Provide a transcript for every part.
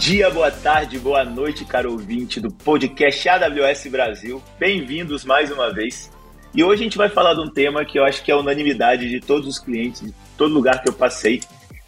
dia, boa tarde, boa noite, caro ouvinte do podcast AWS Brasil. Bem-vindos mais uma vez. E hoje a gente vai falar de um tema que eu acho que é unanimidade de todos os clientes, de todo lugar que eu passei.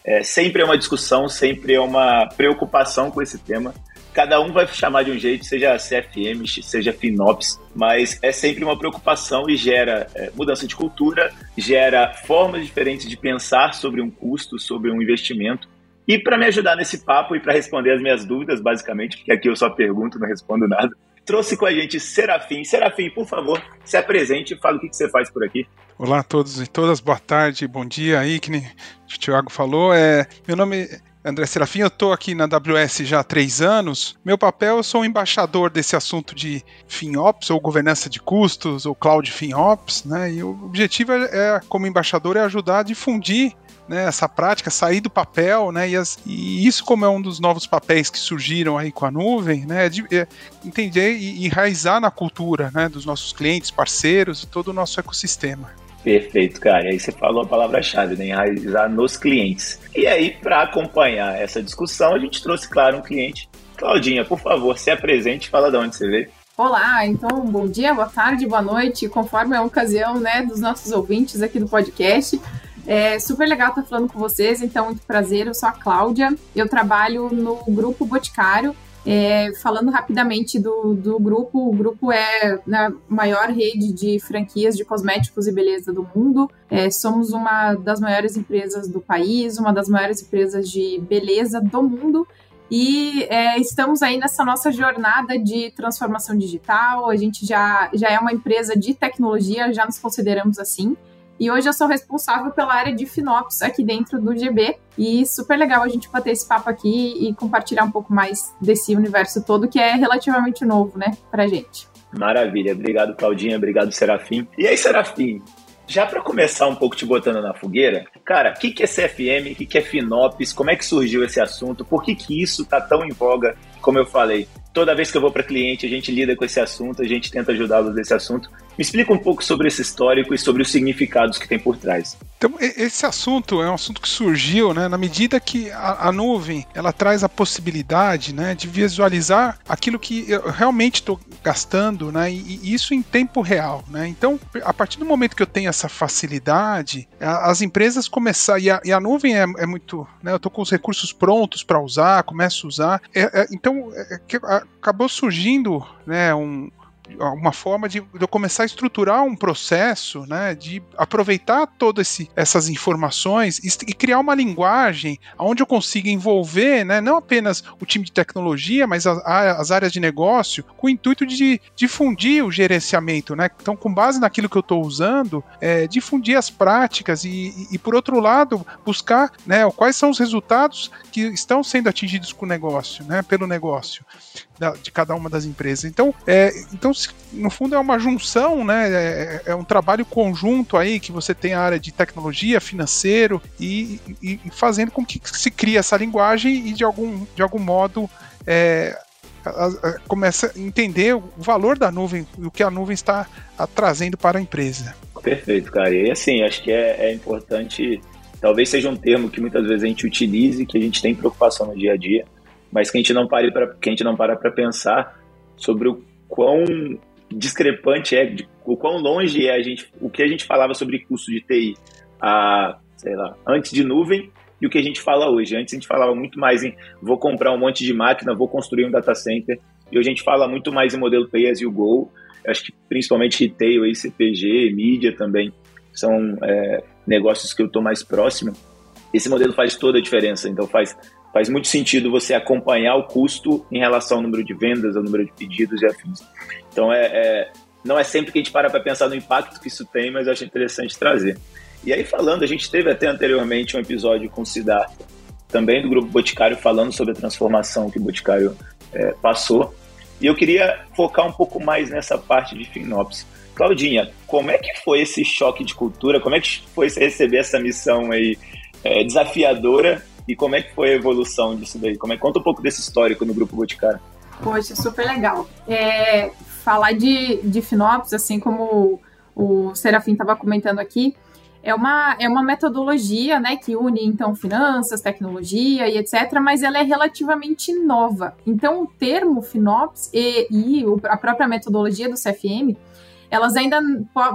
É, sempre é uma discussão, sempre é uma preocupação com esse tema. Cada um vai chamar de um jeito, seja CFM, seja FinOps, mas é sempre uma preocupação e gera é, mudança de cultura, gera formas diferentes de pensar sobre um custo, sobre um investimento. E para me ajudar nesse papo e para responder as minhas dúvidas, basicamente, porque aqui eu só pergunto, não respondo nada, trouxe com a gente Serafim. Serafim, por favor, se apresente e fala o que, que você faz por aqui. Olá a todos e todas, boa tarde, bom dia nem o Thiago falou. É, meu nome André Serafim, eu estou aqui na AWS já há três anos. Meu papel, eu sou um embaixador desse assunto de FinOps, ou governança de custos, ou Cloud FinOps, né? E o objetivo é, é como embaixador, é ajudar a difundir né, essa prática, sair do papel, né, e, as, e, isso como é um dos novos papéis que surgiram aí com a nuvem, né, de, é, entender e enraizar na cultura, né, dos nossos clientes, parceiros e todo o nosso ecossistema. Perfeito, cara. E aí você falou a palavra-chave, né? Enraizar nos clientes. E aí, para acompanhar essa discussão, a gente trouxe, claro, um cliente. Claudinha, por favor, se apresente e fala de onde você veio. Olá, então bom dia, boa tarde, boa noite, conforme a ocasião né, dos nossos ouvintes aqui do podcast. É super legal estar falando com vocês, então muito prazer, eu sou a Cláudia, eu trabalho no Grupo Boticário, é, falando rapidamente do, do grupo, o grupo é a maior rede de franquias de cosméticos e beleza do mundo. É, somos uma das maiores empresas do país, uma das maiores empresas de beleza do mundo. E é, estamos aí nessa nossa jornada de transformação digital. A gente já, já é uma empresa de tecnologia, já nos consideramos assim. E hoje eu sou responsável pela área de FinOps aqui dentro do GB. E super legal a gente bater esse papo aqui e compartilhar um pouco mais desse universo todo que é relativamente novo, né, pra gente. Maravilha. Obrigado, Claudinha. Obrigado, Serafim. E aí, Serafim, já para começar um pouco te botando na fogueira, cara, o que, que é CFM, o que, que é FinOps, como é que surgiu esse assunto, por que, que isso tá tão em voga, como eu falei, toda vez que eu vou para cliente, a gente lida com esse assunto, a gente tenta ajudá-los nesse assunto. Me explica um pouco sobre esse histórico e sobre os significados que tem por trás. Então, esse assunto é um assunto que surgiu, né, na medida que a, a nuvem ela traz a possibilidade, né, de visualizar aquilo que eu realmente estou gastando, né, e, e, isso em tempo real, né. Então, a partir do momento que eu tenho essa facilidade, a, as empresas começam e a, e a nuvem é, é, muito, né, eu estou com os recursos prontos para usar, começo a usar. É, é então, é, acabou surgindo, né, um uma forma de, de, eu começar a estruturar um processo, né, de aproveitar todas essas informações e, e, criar uma linguagem onde eu consiga envolver, né, não apenas o time de tecnologia, mas a, a, as áreas de negócio, com o intuito de difundir o gerenciamento, né, então com base naquilo que eu estou usando, é, difundir as práticas e, e, por outro lado, buscar, né, quais são os resultados que estão sendo atingidos com o negócio, né, pelo negócio de cada uma das empresas. Então, é, então no fundo é uma junção, né? É, é, um trabalho conjunto aí que você tem a área de tecnologia, financeiro e, e, fazendo com que se crie essa linguagem e de algum, de algum modo é, começa a entender o valor da nuvem, o que a nuvem está trazendo para a empresa. Perfeito, cara. E assim, acho que é, é importante, talvez seja um termo que muitas vezes a gente utilize, que a gente tem preocupação no dia a dia, mas que a gente não pare para que a gente não para para pensar sobre o quão discrepante é, de, o quão longe é a gente, o que a gente falava sobre custo de TI a, sei lá, antes de nuvem e o que a gente fala hoje. Antes a gente falava muito mais em vou comprar um monte de máquina, vou construir um data center, e hoje a gente fala muito mais em modelo pay as you go. acho que principalmente retail, aí, CPG, mídia também são é, negócios que eu estou mais próximo. Esse modelo faz toda a diferença, então faz faz muito sentido você acompanhar o custo em relação ao número de vendas, ao número de pedidos e afins. Então, é, é não é sempre que a gente para para pensar no impacto que isso tem, mas eu acho interessante trazer. E aí, falando, a gente teve até anteriormente um episódio com o Siddhartha, também do Grupo Boticário, falando sobre a transformação que o Boticário é, passou. E eu queria focar um pouco mais nessa parte de FinOps. Claudinha, como é que foi esse choque de cultura? Como é que foi receber essa missão aí é, desafiadora e como é que foi a evolução disso daí? Como é, conta um pouco desse histórico no Grupo Boticário. Poxa, super legal. É, falar de, de FinOps, assim como o, Serafim estava comentando aqui, é uma, é uma metodologia né, que une então finanças, tecnologia e etc., mas ela é relativamente nova. Então, o termo FinOps e, e a própria metodologia do CFM elas ainda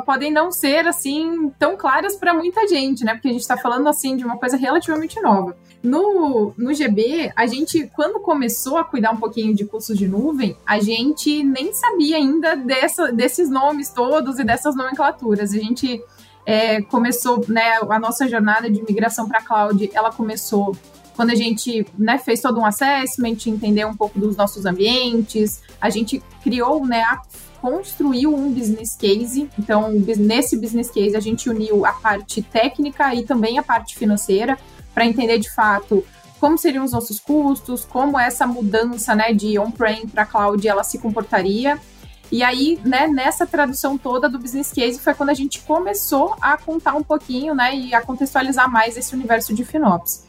podem não ser assim tão claras para muita gente, né? Porque a gente está falando assim de uma coisa relativamente nova. No, no GB, a gente, quando começou a cuidar um pouquinho de cursos de nuvem, a gente nem sabia ainda dessa, desses nomes todos e dessas nomenclaturas. A gente é, começou, né, a nossa jornada de migração para cloud, ela começou quando a gente né, fez todo um assessment, entendeu um pouco dos nossos ambientes, a gente criou né, a construiu um business case. Então, nesse business case, a gente uniu a parte técnica e também a parte financeira para entender de fato como seriam os nossos custos, como essa mudança né, de on-prem para cloud ela se comportaria. E aí, né, nessa tradução toda do business case foi quando a gente começou a contar um pouquinho, né, e a contextualizar mais esse universo de FinOps.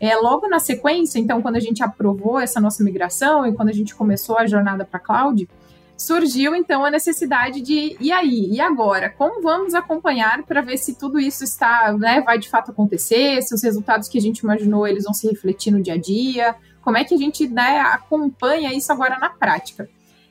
É, logo na sequência, então, quando a gente aprovou essa nossa migração e quando a gente começou a jornada para cloud, surgiu então a necessidade de e aí? E agora? Como vamos acompanhar para ver se tudo isso está né, vai de fato acontecer? Se os resultados que a gente imaginou eles vão se refletir no dia a dia? Como é que a gente né, acompanha isso agora na prática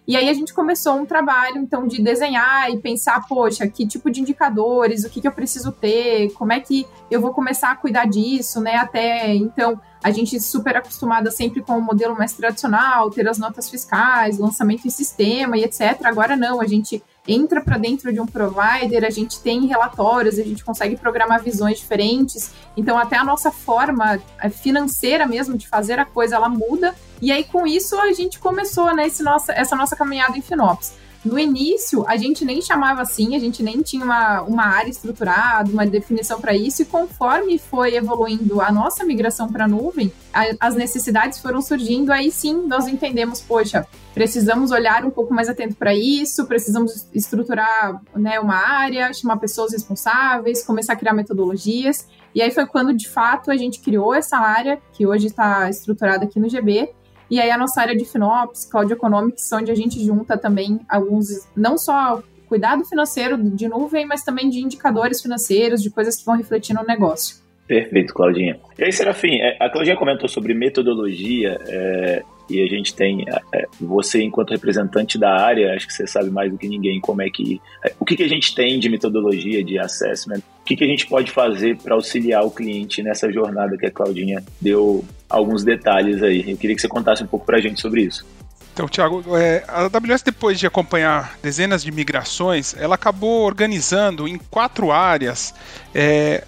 e aí a gente começou um trabalho, então, de desenhar e pensar, poxa, que tipo de indicadores, o que, que eu preciso ter, como é que eu vou começar a cuidar disso, né? Até então, a gente super acostumada sempre com o modelo mais tradicional, ter as notas fiscais, lançamento em sistema e etc. Agora não, a gente entra para dentro de um provider, a gente tem relatórios, a gente consegue programar visões diferentes. Então, até a nossa forma eh, financeira mesmo de fazer a coisa, ela muda. E aí, com isso, a gente começou né, nossa, essa nossa caminhada em FinOps. No início, a gente nem chamava assim, a gente nem tinha uma, uma área estruturada, uma definição para isso, e conforme foi evoluindo a nossa migração para a nuvem, as necessidades foram surgindo, aí sim nós entendemos, poxa, precisamos olhar um pouco mais atento para isso, precisamos estruturar né, uma área, chamar pessoas responsáveis, começar a criar metodologias. E aí foi quando, de fato, a gente criou essa área, que hoje está estruturada aqui no GB, e aí a nossa área de FinOps, Cloud Economics, onde a gente junta também alguns, não só cuidado financeiro de nuvem, mas também de indicadores financeiros, de coisas que vão refletir no negócio. Perfeito, Claudinha. E aí, Serafim, é, a Claudinha comentou sobre metodologia é, e a gente tem é, você enquanto representante da área, acho que você sabe mais do que ninguém como é que é, o que, que a gente tem de metodologia de assessment, o que, que a gente pode fazer para auxiliar o cliente nessa jornada que a Claudinha deu alguns detalhes aí. Eu queria que você contasse um pouco para a gente sobre isso. Então, Thiago, é, a AWS, depois de acompanhar dezenas de migrações, ela acabou organizando em quatro áreas é,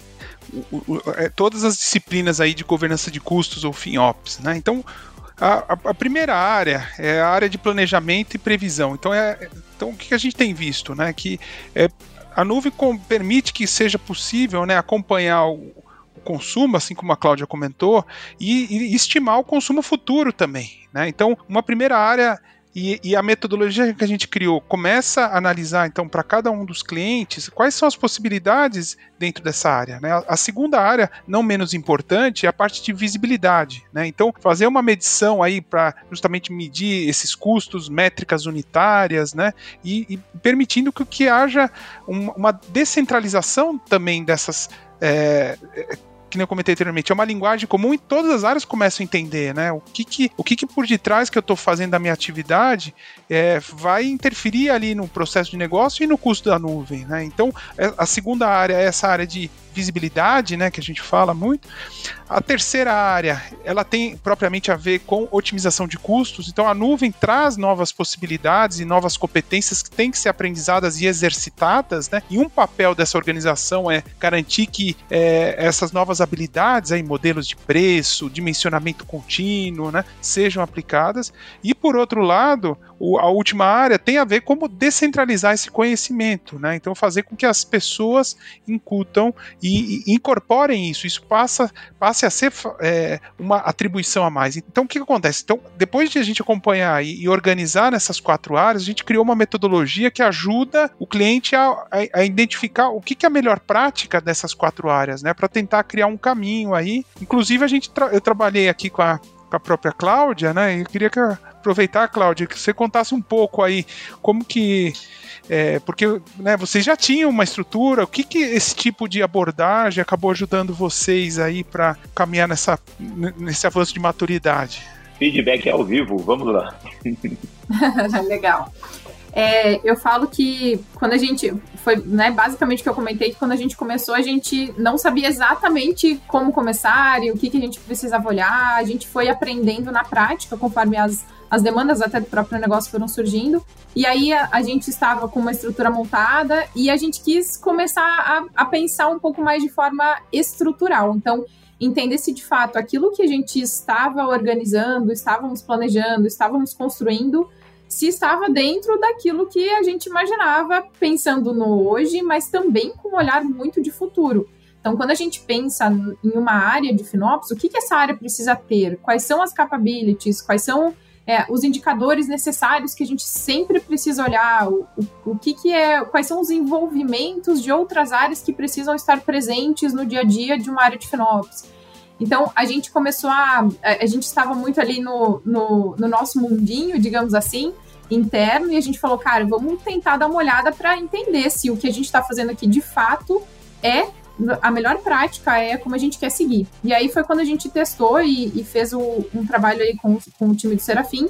é, todas as disciplinas aí de governança de custos ou FinOps, né? Então, a, a, primeira área é a área de planejamento e previsão. Então, é, então o que a gente tem visto, né? Que é, a nuvem com, permite que seja possível né, acompanhar o, o consumo, assim como a Cláudia comentou, e, e estimar o consumo futuro também. Né? Então, uma primeira área e, e, a metodologia que a gente criou começa a analisar, então, para cada um dos clientes, quais são as possibilidades dentro dessa área. Né? A segunda área, não menos importante, é a parte de visibilidade. Né? Então, fazer uma medição aí para justamente medir esses custos, métricas unitárias, né? e, e permitindo que, que haja um, uma descentralização também dessas é, que nem eu comentei anteriormente, é uma linguagem comum e todas as áreas começam a entender, né? O que, que, o que, que por detrás que eu estou fazendo da minha atividade é, vai interferir ali no processo de negócio e no custo da nuvem, né? Então, é, a segunda área é essa área de visibilidade, né, que a gente fala muito. A terceira área, ela tem propriamente a ver com otimização de custos. Então a nuvem traz novas possibilidades e novas competências que têm que ser aprendizadas e exercitadas, né? E um papel dessa organização é garantir que é, essas novas habilidades, aí modelos de preço, dimensionamento contínuo, né, sejam aplicadas. E por outro lado, o, a última área tem a ver como descentralizar esse conhecimento, né? Então fazer com que as pessoas incutam e, e incorporem isso, isso passa, passe a ser é, uma atribuição a mais. Então o que, acontece? Então depois de a gente acompanhar e, e, organizar nessas quatro áreas, a gente criou uma metodologia que ajuda o cliente a, a, a identificar o que, que, é a melhor prática dessas quatro áreas, né? Para tentar criar um caminho aí. Inclusive a gente tra eu trabalhei aqui com a com a própria Cláudia, né? Eu queria que a aproveitar, Cláudia, que você contasse um pouco aí como que é, porque né, vocês já tinham uma estrutura, o que, que esse tipo de abordagem acabou ajudando vocês aí para caminhar nessa, nesse avanço de maturidade? Feedback ao vivo, vamos lá. Legal. É, eu falo que quando a gente foi, né, basicamente que eu comentei que quando a gente começou, a gente não sabia exatamente como começar e o que, que a gente precisava olhar. A gente foi aprendendo na prática conforme as, as demandas até do próprio negócio foram surgindo. E aí a, a gente estava com uma estrutura montada e a gente quis começar a, a pensar um pouco mais de forma estrutural. Então, entender se de fato aquilo que a gente estava organizando, estávamos planejando, estávamos construindo se estava dentro daquilo que a gente imaginava, pensando no hoje, mas também com um olhar muito de futuro. Então, quando a gente pensa em uma área de FinOps, o que, que essa área precisa ter? Quais são as capabilities? Quais são é, os indicadores necessários que a gente sempre precisa olhar? O, o, o que, que é? Quais são os envolvimentos de outras áreas que precisam estar presentes no dia a dia de uma área de FinOps? Então, a gente começou a. A gente estava muito ali no, no, no nosso mundinho, digamos assim, interno, e a gente falou, cara, vamos tentar dar uma olhada para entender se o que a gente está fazendo aqui de fato é a melhor prática, é como a gente quer seguir. E aí foi quando a gente testou e, e fez o, um trabalho aí com, com o time do Serafim,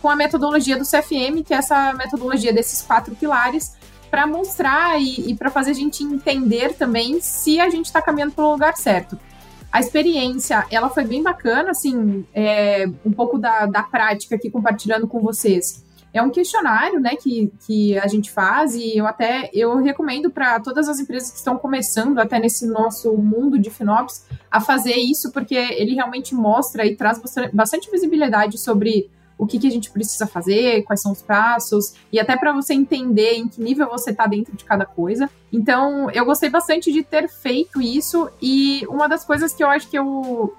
com a metodologia do CFM, que é essa metodologia desses quatro pilares, para mostrar e, e para fazer a gente entender também se a gente está caminhando pelo lugar certo. A experiência, ela foi bem bacana, assim, é, um pouco da, da prática aqui compartilhando com vocês. É um questionário, né, que, que a gente faz e eu até eu recomendo para todas as empresas que estão começando até nesse nosso mundo de FinOps a fazer isso, porque ele realmente mostra e traz bastante visibilidade sobre o que, que a gente precisa fazer, quais são os passos, e até para você entender em que nível você está dentro de cada coisa. Então, eu gostei bastante de ter feito isso, e uma das coisas que eu acho que eu.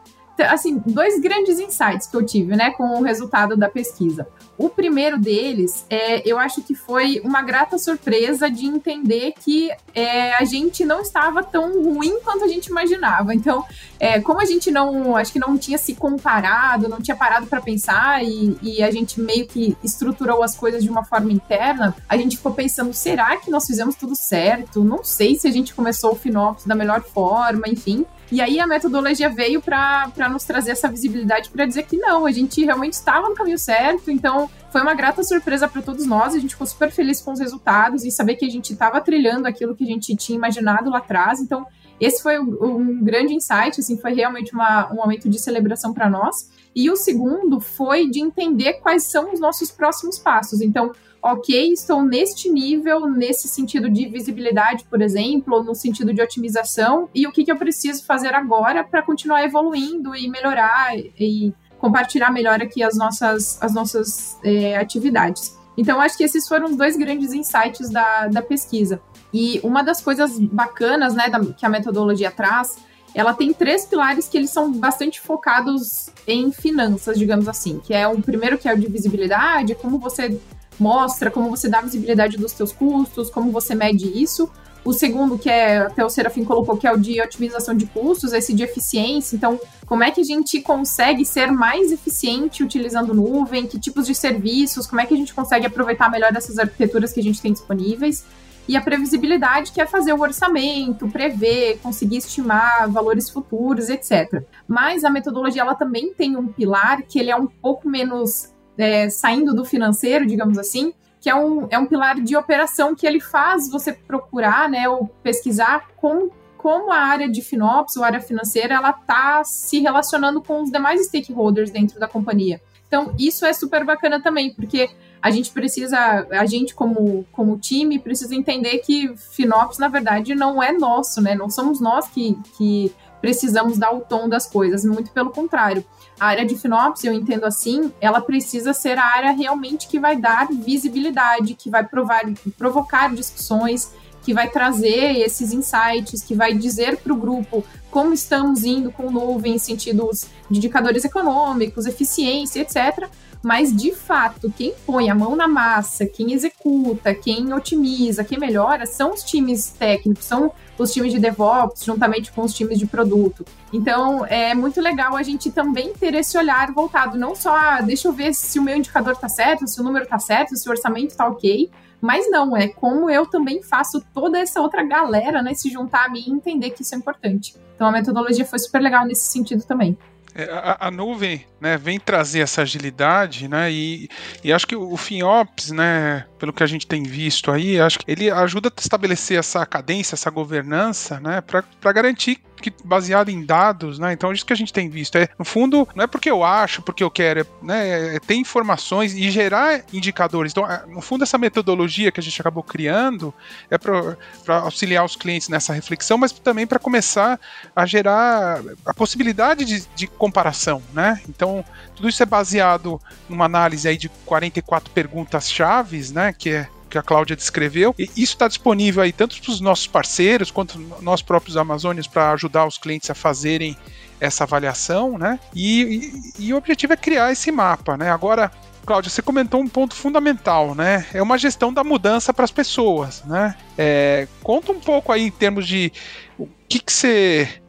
Assim, dois grandes insights que eu tive, né, com o resultado da pesquisa. O primeiro deles, é, eu acho que foi uma grata surpresa de entender que é, a gente não estava tão ruim quanto a gente imaginava. Então, é, como a gente não, acho que não tinha se comparado, não tinha parado para pensar e, e, a gente meio que estruturou as coisas de uma forma interna, a gente ficou pensando: será que nós fizemos tudo certo? Não sei se a gente começou o Finops da melhor forma, enfim. E aí a metodologia veio para nos trazer essa visibilidade para dizer que não, a gente realmente estava no caminho certo, então foi uma grata surpresa para todos nós, a gente ficou super feliz com os resultados e saber que a gente estava trilhando aquilo que a gente tinha imaginado lá atrás, então esse foi um grande insight, assim, foi realmente uma, um momento de celebração para nós. E o segundo foi de entender quais são os nossos próximos passos. Então, ok, estou neste nível, nesse sentido de visibilidade, por exemplo, ou no sentido de otimização, e o que, que eu preciso fazer agora para continuar evoluindo e melhorar e compartilhar melhor aqui as nossas, as nossas é, atividades. Então, acho que esses foram os dois grandes insights da, da pesquisa. E uma das coisas bacanas né, da, que a metodologia traz, ela tem três pilares que eles são bastante focados em finanças, digamos assim, que é o primeiro que é o de visibilidade, como você mostra como você dá visibilidade dos seus custos, como você mede isso. O segundo, que é até o Serafim colocou, que é o de otimização de custos, esse de eficiência. Então, como é que a gente consegue ser mais eficiente utilizando nuvem? Que tipos de serviços? Como é que a gente consegue aproveitar melhor essas arquiteturas que a gente tem disponíveis? E a previsibilidade, que é fazer o orçamento, prever, conseguir estimar valores futuros, etc. Mas a metodologia ela também tem um pilar que ele é um pouco menos é, saindo do financeiro, digamos assim, que é um, é um pilar de operação que ele faz você procurar, né, ou pesquisar com, como a área de FinOps, ou área financeira, ela está se relacionando com os demais stakeholders dentro da companhia. Então, isso é super bacana também, porque a gente precisa, a gente como, como time, precisa entender que FinOps, na verdade, não é nosso, né? Não somos nós que, que precisamos dar o tom das coisas, muito pelo contrário. A área de FinOps, eu entendo assim, ela precisa ser a área realmente que vai dar visibilidade, que vai provar, provocar discussões, que vai trazer esses insights, que vai dizer para o grupo como estamos indo com nuvem em sentidos de indicadores econômicos, eficiência, etc., mas de fato, quem põe a mão na massa, quem executa, quem otimiza, quem melhora, são os times técnicos, são os times de DevOps, juntamente com os times de produto. Então, é muito legal a gente também ter esse olhar voltado, não só, ah, deixa eu ver se o meu indicador está certo, se o número está certo, se o orçamento está ok, mas não, é como eu também faço toda essa outra galera, né, se juntar a mim e entender que isso é importante. Então, a metodologia foi super legal nesse sentido também. É, a, a, nuvem né, vem trazer essa agilidade, né? E, e acho que o FinOps, né, pelo que a gente tem visto aí, acho que ele ajuda a estabelecer essa cadência, essa governança, né, para garantir que baseado em dados, né? Então, isso que a gente tem visto é, no fundo, não é porque eu acho, porque eu quero, é, né? É ter informações e gerar indicadores. Então, é, no fundo, essa metodologia que a gente acabou criando é para auxiliar os clientes nessa reflexão, mas também para começar a gerar a possibilidade de, de comparação, né? Então, tudo isso é baseado numa análise aí de 44 perguntas chaves, né? Que é que a Cláudia descreveu. E isso está disponível aí tanto para os nossos parceiros quanto nós próprios Amazônios para ajudar os clientes a fazerem essa avaliação, né? E, e, e, o objetivo é criar esse mapa, né? Agora, Cláudia, você comentou um ponto fundamental, né? É uma gestão da mudança para as pessoas, né? É, conta um pouco aí em termos de o que, que você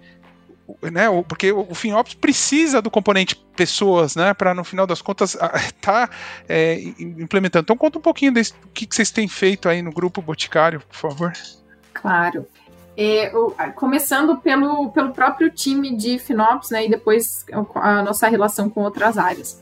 né, porque o FinOps precisa do componente pessoas, né, para no final das contas estar tá, é, implementando. Então conta um pouquinho do que, que vocês têm feito aí no grupo Boticário, por favor. Claro. É, começando pelo, pelo próprio time de FinOps, né, e depois a nossa relação com outras áreas.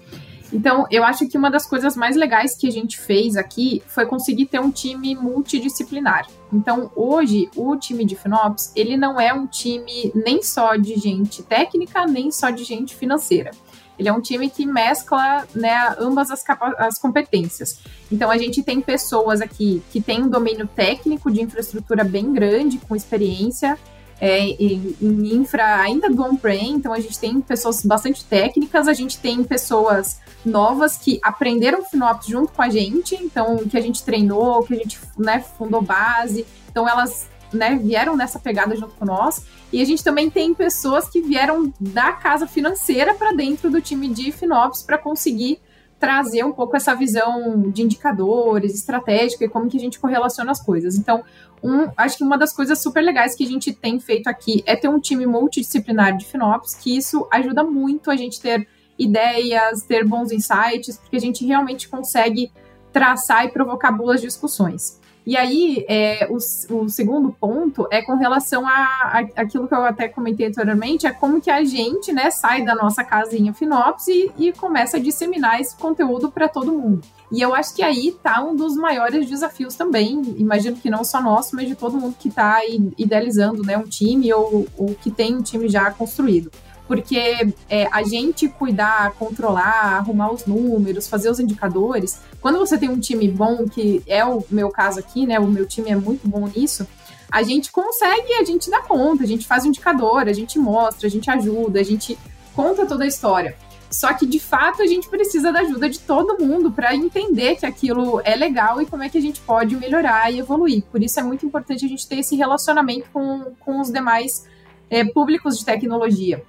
Então, eu acho que uma das coisas mais legais que a gente fez aqui foi conseguir ter um time multidisciplinar. Então, hoje, o time de FinOps, ele não é um time nem só de gente técnica, nem só de gente financeira. Ele é um time que mescla né, ambas as, as competências. Então, a gente tem pessoas aqui que têm um domínio técnico de infraestrutura bem grande, com experiência, é, em, em, infra ainda do on-prem, então a gente tem pessoas bastante técnicas, a gente tem pessoas novas que aprenderam FinOps junto com a gente, então que a gente treinou, que a gente né, fundou base, então elas né, vieram nessa pegada junto com nós. E a gente também tem pessoas que vieram da casa financeira para dentro do time de FinOps para conseguir trazer um pouco essa visão de indicadores, estratégica e como que a gente correlaciona as coisas. Então, um, acho que uma das coisas super legais que a gente tem feito aqui é ter um time multidisciplinar de FinOps, que isso ajuda muito a gente ter ideias, ter bons insights, porque a gente realmente consegue traçar e provocar boas discussões. E aí, é, o, o, segundo ponto é com relação a, a, aquilo que eu até comentei anteriormente, é como que a gente, né, sai da nossa casinha Finops e, e começa a disseminar esse conteúdo para todo mundo. E eu acho que aí tá um dos maiores desafios também, imagino que não só nosso, mas de todo mundo que está idealizando né, um time ou, ou que tem um time já construído porque é, a gente cuidar, controlar, arrumar os números, fazer os indicadores, quando você tem um time bom, que é o meu caso aqui, né? O meu time é muito bom nisso, a gente consegue, a gente dá conta, a gente faz o indicador, a gente mostra, a gente ajuda, a gente conta toda a história. Só que de fato a gente precisa da ajuda de todo mundo para entender que aquilo é legal e como é que a gente pode melhorar e evoluir. Por isso é muito importante a gente ter esse relacionamento com, com os demais é, públicos de tecnologia.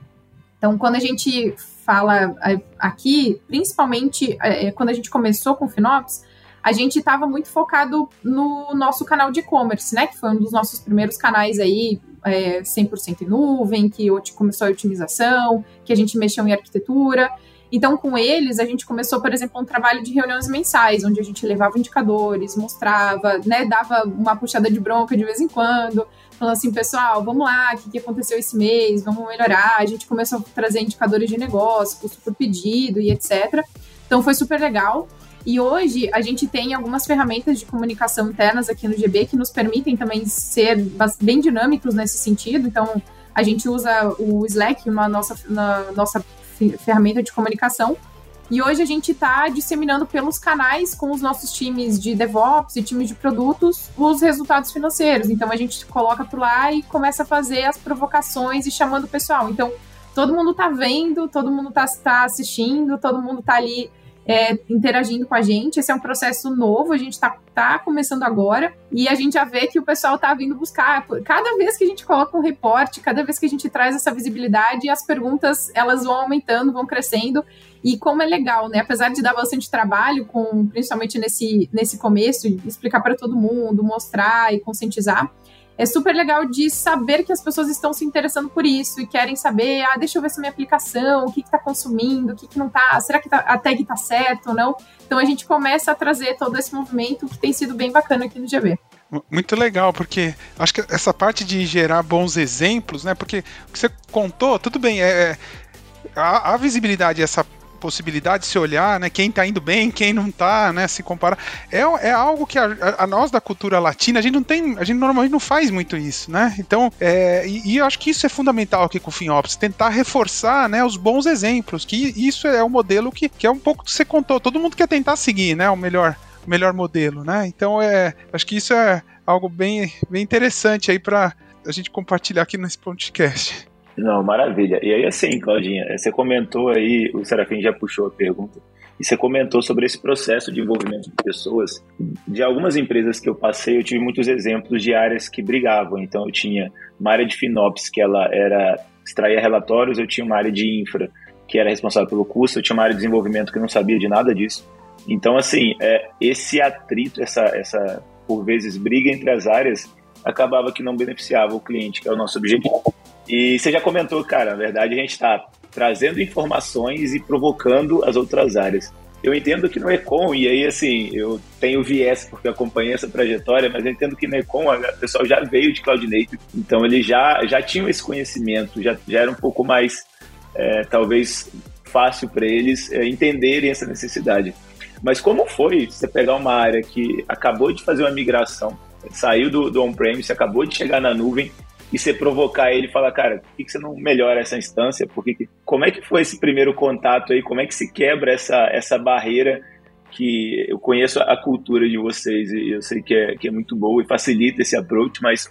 Então, quando a gente fala é, aqui, principalmente é, quando a gente começou com o Finops, a gente estava muito focado no nosso canal de e-commerce, né? Que foi um dos nossos primeiros canais aí, é, 100% em nuvem, que começou a otimização, que a gente mexeu em arquitetura. Então, com eles, a gente começou, por exemplo, um trabalho de reuniões mensais, onde a gente levava indicadores, mostrava, né, dava uma puxada de bronca de vez em quando, falando assim, pessoal, vamos lá, o que, aconteceu esse mês, vamos melhorar. A gente começou a trazer indicadores de negócio, custo por pedido e etc. Então foi super legal. E hoje a gente tem algumas ferramentas de comunicação internas aqui no GB que nos permitem também ser bem dinâmicos nesse sentido. Então a gente usa o Slack na nossa, na nossa ferramenta de comunicação e hoje a gente está disseminando pelos canais com os nossos times de DevOps e times de produtos os resultados financeiros. Então a gente coloca por lá e começa a fazer as provocações e chamando o pessoal. Então todo mundo está vendo, todo mundo está tá assistindo, todo mundo está ali é, interagindo com a gente. Esse é um processo novo, a gente está tá começando agora e a gente já vê que o pessoal está vindo buscar. Cada vez que a gente coloca um reporte, cada vez que a gente traz essa visibilidade, as perguntas elas vão aumentando, vão crescendo. E como é legal, né? Apesar de dar bastante trabalho, com principalmente nesse, nesse começo, explicar para todo mundo, mostrar e conscientizar, é super legal de saber que as pessoas estão se interessando por isso e querem saber, ah, deixa eu ver se minha aplicação, o que está consumindo, o que, que não está, será que tá, a tag está certa ou não? Então a gente começa a trazer todo esse movimento que tem sido bem bacana aqui no GV. Muito legal, porque acho que essa parte de gerar bons exemplos, né? Porque o que você contou, tudo bem, é, é a, a visibilidade, essa possibilidade de se olhar, né? Quem tá indo bem, quem não tá, né? Se comparar. É, é algo que a, a, nós da cultura latina, a gente não tem. A gente normalmente não faz muito isso, né? Então, é, e, e, eu acho que isso é fundamental aqui com o FinOps, tentar reforçar né, os bons exemplos, que isso é um modelo que, que é um pouco que você contou. Todo mundo quer tentar seguir, né? O melhor, melhor modelo, né? Então, é, acho que isso é algo bem, bem interessante aí para a gente compartilhar aqui nesse podcast. Não, maravilha. E aí, assim, Claudinha, você comentou aí, o Serafim já puxou a pergunta, e você comentou sobre esse processo de envolvimento de pessoas. De algumas empresas que eu passei, eu tive muitos exemplos de áreas que brigavam. Então, eu tinha uma área de FinOps, que ela era extraía relatórios, eu tinha uma área de infra, que era responsável pelo custo, eu tinha uma área de desenvolvimento que não sabia de nada disso. Então, assim, é, esse atrito, essa, essa, por vezes, briga entre as áreas, acabava que não beneficiava o cliente, que é o nosso objetivo. E você já comentou, cara, na verdade a gente está trazendo informações e provocando as outras áreas. Eu entendo que no Econ, e aí assim, eu tenho viés porque acompanhei essa trajetória, mas eu entendo que no Econ o pessoal já veio de Cloud Native, então eles já, já tinham esse conhecimento, já, já era um pouco mais, é, talvez, fácil para eles é, entenderem essa necessidade. Mas como foi você pegar uma área que acabou de fazer uma migração, saiu do, do on-premise, acabou de chegar na nuvem e você provocar ele e falar, cara, por que, você não melhora essa instância? Por que... Como é que foi esse primeiro contato aí? Como é que se quebra essa, essa barreira que eu conheço a cultura de vocês e eu sei que é, que é muito boa e facilita esse approach, mas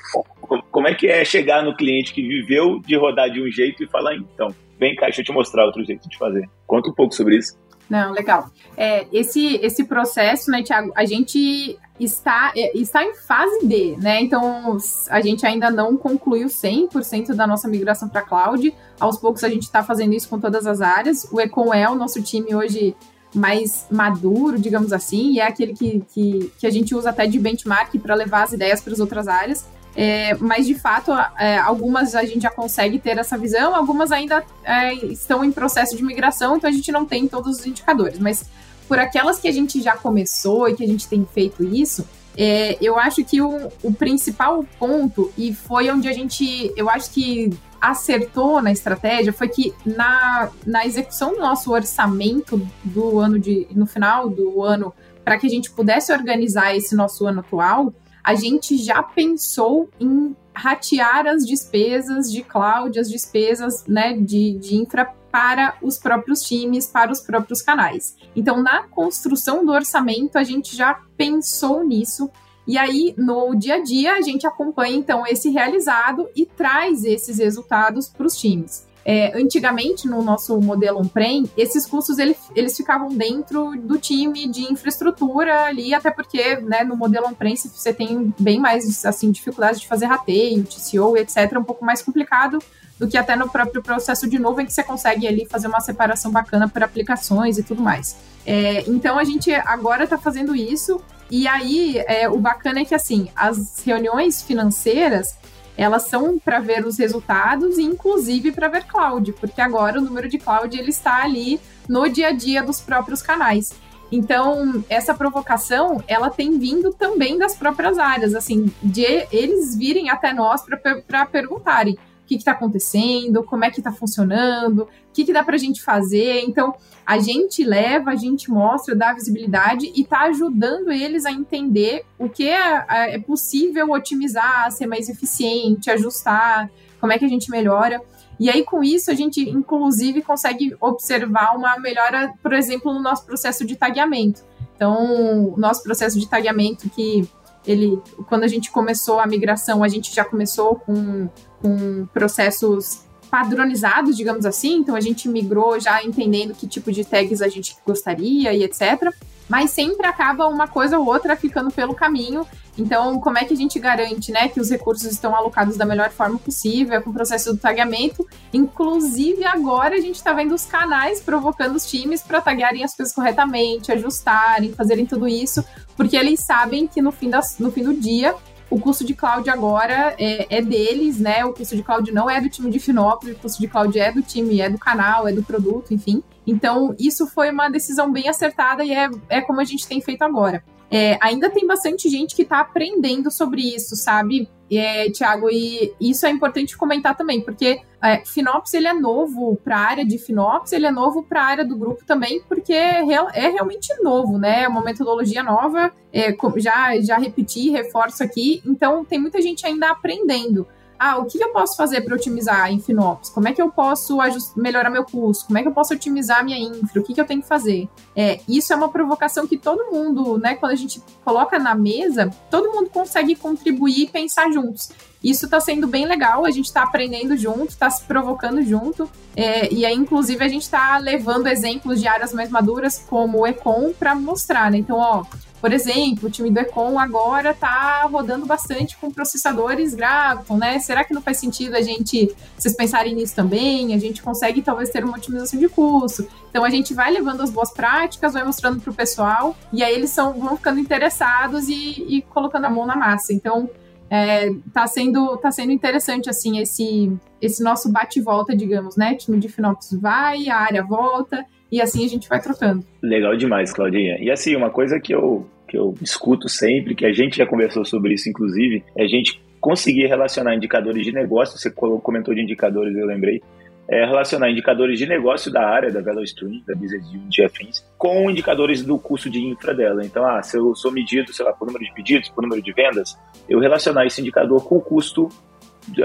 como é que é chegar no cliente que viveu de rodar de um jeito e falar, então, vem cá, deixa eu te mostrar outro jeito de fazer. Conta um pouco sobre isso. Não, legal. É, esse, esse processo, né, Tiago, a gente está, é, está em fase D, né? Então, a gente ainda não concluiu 100% da nossa migração para cloud. Aos poucos a gente está fazendo isso com todas as áreas. O Econ é o nosso time hoje mais maduro, digamos assim, e é aquele que, que, que a gente usa até de benchmark para levar as ideias para as outras áreas. É, mas de fato, é, algumas a gente já consegue ter essa visão, algumas ainda é, estão em processo de migração, então a gente não tem todos os indicadores. Mas por aquelas que a gente já começou e que a gente tem feito isso, é, eu acho que o, o, principal ponto, e foi onde a gente, eu acho que acertou na estratégia, foi que na, na execução do nosso orçamento do ano de, no final do ano, para que a gente pudesse organizar esse nosso ano atual, a gente já pensou em ratear as despesas de cloud, as despesas né, de, de infra para os próprios times, para os próprios canais. Então, na construção do orçamento, a gente já pensou nisso. E aí, no dia a dia, a gente acompanha então esse realizado e traz esses resultados para os times. É, antigamente, no nosso modelo on-prem, esses custos eles, eles ficavam dentro do time de infraestrutura ali, até porque né, no modelo on-prem você tem bem mais assim, dificuldade de fazer rateio, TCO, etc., um pouco mais complicado do que até no próprio processo de nuvem, que você consegue ali fazer uma separação bacana por aplicações e tudo mais. É, então a gente agora está fazendo isso, e aí é, o bacana é que assim, as reuniões financeiras elas são para ver os resultados e inclusive para ver cloud, porque agora o número de cloud ele está ali no dia a dia dos próprios canais. Então, essa provocação, ela tem vindo também das próprias áreas, assim, de eles virem até nós para perguntarem que está acontecendo, como é que está funcionando, o que, que dá para a gente fazer. Então, a gente leva, a gente mostra, dá visibilidade e está ajudando eles a entender o que é, é, é possível otimizar, ser mais eficiente, ajustar, como é que a gente melhora. E aí, com isso, a gente, inclusive, consegue observar uma melhora, por exemplo, no nosso processo de tagueamento. Então, o nosso processo de tagueamento que ele, quando a gente começou a migração, a gente já começou com, com processos padronizados, digamos assim. Então a gente migrou já entendendo que tipo de tags a gente gostaria e etc. Mas sempre acaba uma coisa ou outra ficando pelo caminho. Então, como é que a gente garante, né, que os recursos estão alocados da melhor forma possível, com o processo do tagamento? Inclusive, agora a gente está vendo os canais provocando os times para tagarem as coisas corretamente, ajustarem, fazerem tudo isso, porque eles sabem que no fim, das, no fim do dia o custo de cloud agora é, é, deles, né? O custo de cloud não é do time de Finópolis, o custo de cloud é do time, é do canal, é do produto, enfim. Então, isso foi uma decisão bem acertada e é, é como a gente tem feito agora. É, ainda tem bastante gente que está aprendendo sobre isso, sabe, é, Tiago? E isso é importante comentar também, porque é, Finops ele é novo para a área de Finops, ele é novo para a área do grupo também, porque é, é, realmente novo, né? É uma metodologia nova, é, já, já repeti, reforço aqui, então tem muita gente ainda aprendendo ah, o que eu posso fazer para otimizar em Finops? Como é que eu posso melhorar meu custo? Como é que eu posso otimizar minha infra? O que, que eu tenho que fazer? É, isso é uma provocação que todo mundo, né, quando a gente coloca na mesa, todo mundo consegue contribuir e pensar juntos. Isso está sendo bem legal, a gente está aprendendo junto, está se provocando junto, é, e aí, inclusive, a gente está levando exemplos de áreas mais maduras, como o Econ, para mostrar, né? Então, ó, por exemplo, o time do Econ agora está rodando bastante com processadores Graviton, né? Será que não faz sentido a gente, vocês pensarem nisso também? A gente consegue talvez ter uma otimização de custo. Então a gente vai levando as boas práticas, vai mostrando para o pessoal, e aí eles são, vão ficando interessados e, e colocando a mão na massa. Então é, tá sendo tá sendo interessante assim esse esse nosso bate volta digamos né time de Finops vai a área volta e assim a gente vai trocando. Legal demais, Claudinha. E assim, uma coisa que eu, que eu escuto sempre, que a gente já conversou sobre isso, inclusive, é a gente conseguir relacionar indicadores de negócio, você comentou de indicadores, eu lembrei, é relacionar indicadores de negócio da área, da VeloStream, da Business Unit afins, com indicadores do custo de infra dela. Então, ah, se eu sou medido, sei lá, por número de pedidos, por número de vendas, eu relacionar esse indicador com o custo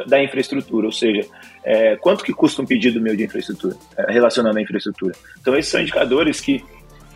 da infraestrutura, ou seja, é, quanto que custa um pedido meu de infraestrutura, é, relacionando a infraestrutura. Então, esses são indicadores que,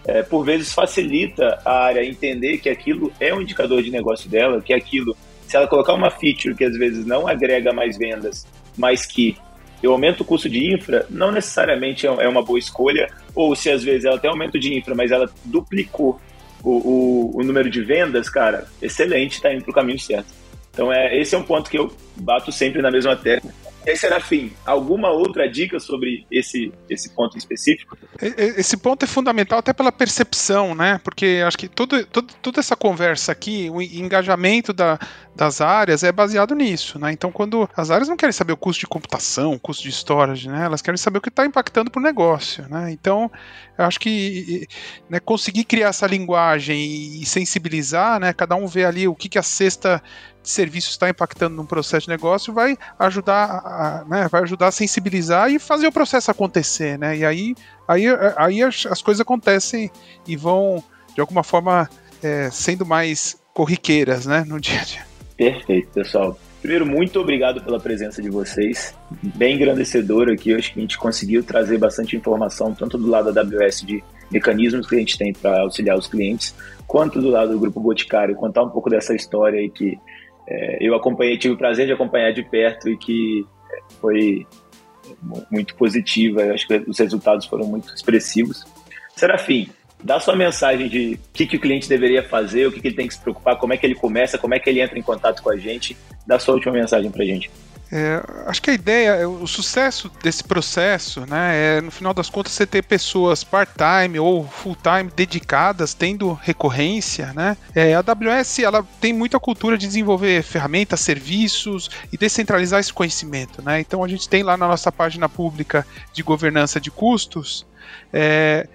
é, por vezes, facilita a área entender que aquilo é um indicador de negócio dela, que aquilo, se ela colocar uma feature que às vezes não agrega mais vendas, mas que eu aumento o custo de infra, não necessariamente é, é uma boa escolha, ou se às vezes ela tem aumento de infra, mas ela duplicou o, o, o número de vendas, cara, excelente, está indo para o caminho certo. Então, é, esse é um ponto que eu bato sempre na mesma tecla. E aí, Serafim, alguma outra dica sobre esse, esse ponto específico? Esse ponto é fundamental até pela percepção, né? Porque acho que tudo, tudo, toda essa conversa aqui, o engajamento da, das áreas é baseado nisso, né? Então, quando as áreas não querem saber o custo de computação, o custo de storage, né? Elas querem saber o que está impactando para o negócio, né? Então, eu acho que né, conseguir criar essa linguagem e sensibilizar, né? Cada um vê ali o que, que a cesta de serviços está impactando num processo de negócio, vai ajudar a, né, vai ajudar a sensibilizar e fazer o processo acontecer, né? E aí, aí, aí as, as coisas acontecem e vão, de alguma forma, é, sendo mais corriqueiras, né, no dia a dia. Perfeito, pessoal. Primeiro, muito obrigado pela presença de vocês. Bem engrandecedor aqui. Acho que a gente conseguiu trazer bastante informação, tanto do lado da AWS de mecanismos que a gente tem para auxiliar os clientes, quanto do lado do Grupo Boticário, contar um pouco dessa história aí que é, eu acompanhei, tive o prazer de acompanhar de perto e que é, foi muito positiva. Eu acho que os resultados foram muito expressivos. Serafim, dá sua mensagem de o que, que o cliente deveria fazer, o que, que ele tem que se preocupar, como é que ele começa, como é que ele entra em contato com a gente. Dá sua última mensagem para a gente. É, acho que a ideia, o sucesso desse processo, né, é no final das contas você ter pessoas part-time ou full-time dedicadas, tendo recorrência, né. É, a AWS ela tem muita cultura de desenvolver ferramentas, serviços e descentralizar esse conhecimento, né. Então a gente tem lá na nossa página pública de governança de custos é,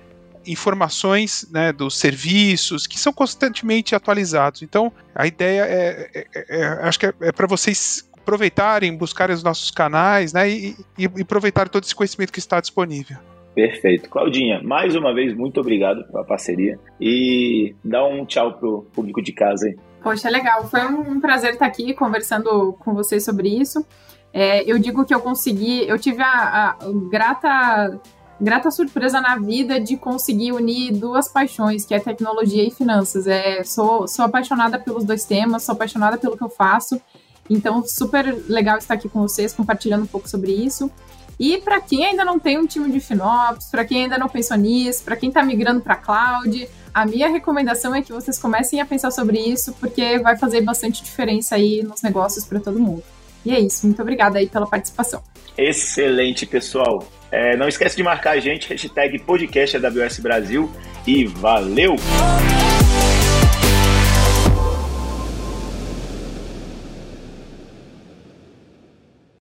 informações né, dos serviços que são constantemente atualizados. Então, a ideia é, é, é, é acho que é, é para vocês aproveitarem, buscarem os nossos canais, né? E, e, e aproveitar todo esse conhecimento que está disponível. Perfeito. Claudinha, mais uma vez, muito obrigado pela parceria e dá um tchau pro público de casa aí. Poxa, legal. Foi um prazer estar aqui conversando com vocês sobre isso. É, eu digo que eu consegui, eu tive a, a grata, grata surpresa na vida de conseguir unir duas paixões, que é tecnologia e finanças. É, sou, sou apaixonada pelos dois temas, sou apaixonada pelo que eu faço então, super legal estar aqui com vocês, compartilhando um pouco sobre isso. E para quem ainda não tem um time de FinOps, para quem ainda não pensou nisso, para quem está migrando para cloud, a minha recomendação é que vocês comecem a pensar sobre isso, porque vai fazer bastante diferença aí nos negócios para todo mundo. E é isso, muito obrigada aí pela participação. Excelente, pessoal. É, não esquece de marcar a gente, hashtag podcast AWS Brasil e valeu!